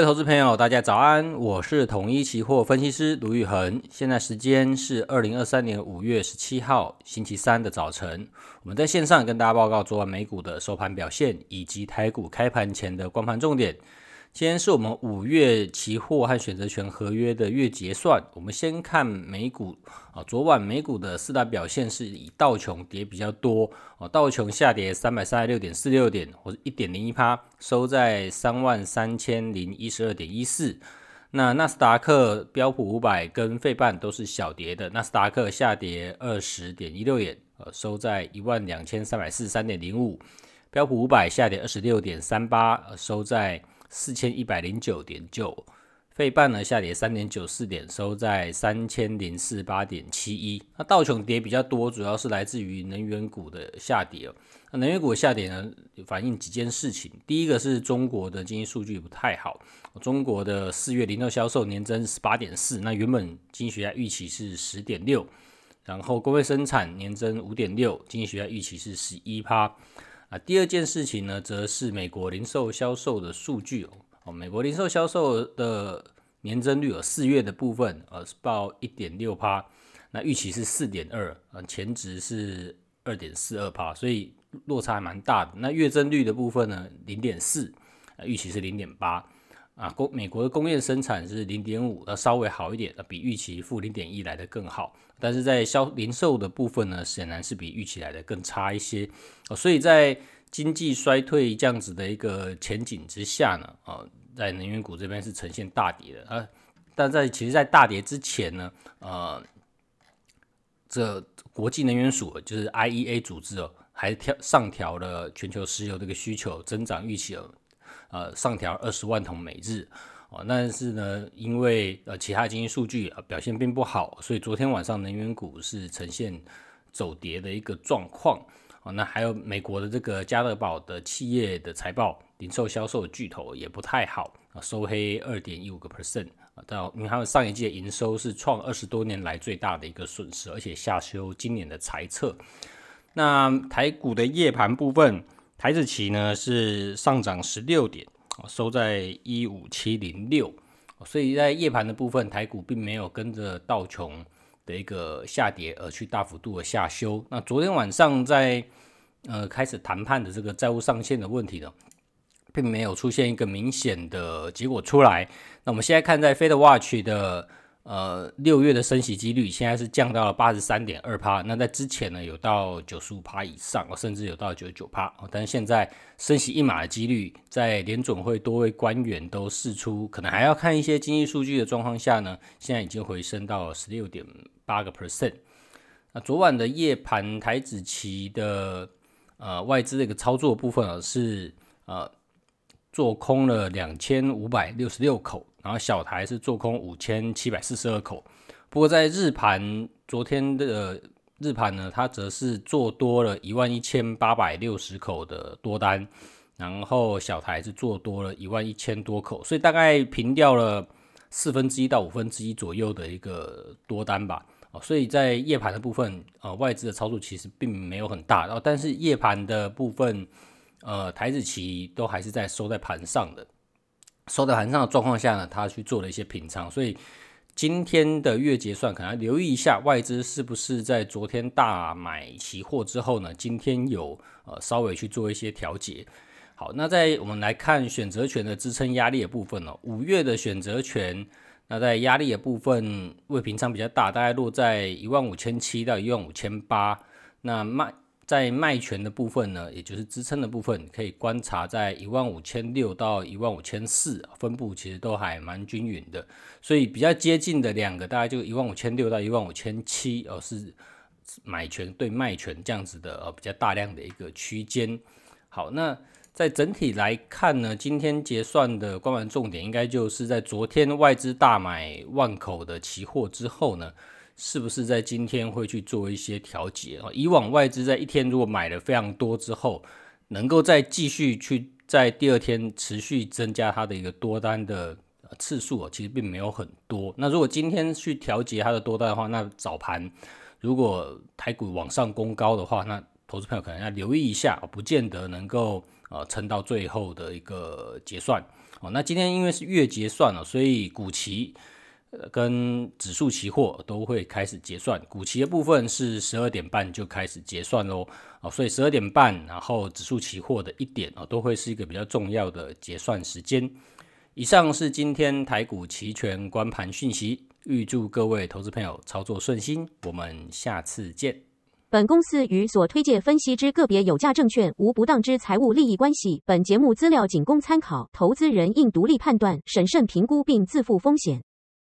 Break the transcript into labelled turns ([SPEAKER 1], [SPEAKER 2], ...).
[SPEAKER 1] 位投资朋友，大家早安，我是统一期货分析师卢昱恒。现在时间是二零二三年五月十七号星期三的早晨，我们在线上跟大家报告昨晚美股的收盘表现，以及台股开盘前的光盘重点。今天是我们五月期货和选择权合约的月结算。我们先看美股啊，昨晚美股的四大表现是以道琼跌比较多哦，道琼下跌三百三十六点四六点，或者一点零一趴，收在三万三千零一十二点一四。那纳斯达克、标普五百跟费半都是小跌的，纳斯达克下跌二十点一六点，呃，收在一万两千三百四十三点零五。标普五百下跌二十六点三八，收在四千一百零九点九，费半呢下跌三点九四点，收在三千零四八点七一。那道琼跌比较多，主要是来自于能源股的下跌。那能源股的下跌呢，反映几件事情。第一个是中国的经济数据不太好，中国的四月零售销售年增十八点四，那原本经济学家预期是十点六，然后工业生产年增五点六，经济学家预期是十一趴。啊，第二件事情呢，则是美国零售销售的数据哦。哦，美国零售销售的年增率有四月的部分，呃，报一点六趴，那预期是四点二，呃，前值是二点四二趴，所以落差还蛮大的。那月增率的部分呢，零点四，呃，预期是零点八。啊，工美国的工业生产是零点五，那稍微好一点，比预期负零点一来的更好。但是在销零售的部分呢，显然是比预期来的更差一些。哦，所以在经济衰退这样子的一个前景之下呢，啊，在能源股这边是呈现大跌的啊。但在其实，在大跌之前呢，呃，这国际能源署就是 IEA 组织哦，还调上调了全球石油这个需求增长预期哦。呃，上调二十万桶每日哦，但是呢，因为呃其他经济数据表现并不好，所以昨天晚上能源股是呈现走跌的一个状况哦。那还有美国的这个家乐宝的企业的财报，零售销售巨头也不太好啊，收黑二点一五个 percent。到因为他们上一季的营收是创二十多年来最大的一个损失，而且下修今年的财测。那台股的夜盘部分。台子期呢是上涨十六点，收在一五七零六，所以在夜盘的部分，台股并没有跟着道琼的一个下跌而去大幅度的下修。那昨天晚上在呃开始谈判的这个债务上限的问题呢，并没有出现一个明显的结果出来。那我们现在看在 FedWatch 的。呃，六月的升息几率现在是降到了八十三点二趴，那在之前呢，有到九十五趴以上，甚至有到九十九趴。但是现在升息一码的几率，在联总会多位官员都释出，可能还要看一些经济数据的状况下呢，现在已经回升到十六点八个 percent。那昨晚的夜盘台指期的呃外资的一个操作部分啊，是呃做空了两千五百六十六口。然后小台是做空五千七百四十二口，不过在日盘昨天的日盘呢，它则是做多了一万一千八百六十口的多单，然后小台是做多了一万一千多口，所以大概平掉了四分之一到五分之一左右的一个多单吧。哦，所以在夜盘的部分，呃，外资的操作其实并没有很大，然后但是夜盘的部分，呃，台子期都还是在收在盘上的。收在盘上的状况下呢，他去做了一些平仓，所以今天的月结算可能留意一下外资是不是在昨天大买期货之后呢，今天有呃稍微去做一些调节。好，那在我们来看选择权的支撑压力的部分哦，五月的选择权，那在压力的部分未平仓比较大，大概落在一万五千七到一万五千八，那卖。在卖权的部分呢，也就是支撑的部分，可以观察在一万五千六到一万五千四，分布其实都还蛮均匀的，所以比较接近的两个大概就一万五千六到一万五千七，哦，是买权对卖权这样子的，呃，比较大量的一个区间。好，那在整体来看呢，今天结算的观盘重点应该就是在昨天外资大买万口的期货之后呢。是不是在今天会去做一些调节啊？以往外资在一天如果买了非常多之后，能够再继续去在第二天持续增加它的一个多单的次数啊，其实并没有很多。那如果今天去调节它的多单的话，那早盘如果台股往上攻高的话，那投资朋友可能要留意一下，不见得能够呃撑到最后的一个结算。哦，那今天因为是月结算了，所以股期跟指数期货都会开始结算。股期的部分是十二点半就开始结算喽。哦，所以十二点半，然后指数期货的一点哦，都会是一个比较重要的结算时间。以上是今天台股期权观盘讯息，预祝各位投资朋友操作顺心，我们下次见。
[SPEAKER 2] 本公司与所推介分析之个别有价证券无不当之财务利益关系，本节目资料仅供参考，投资人应独立判断、审慎评估并自负风险。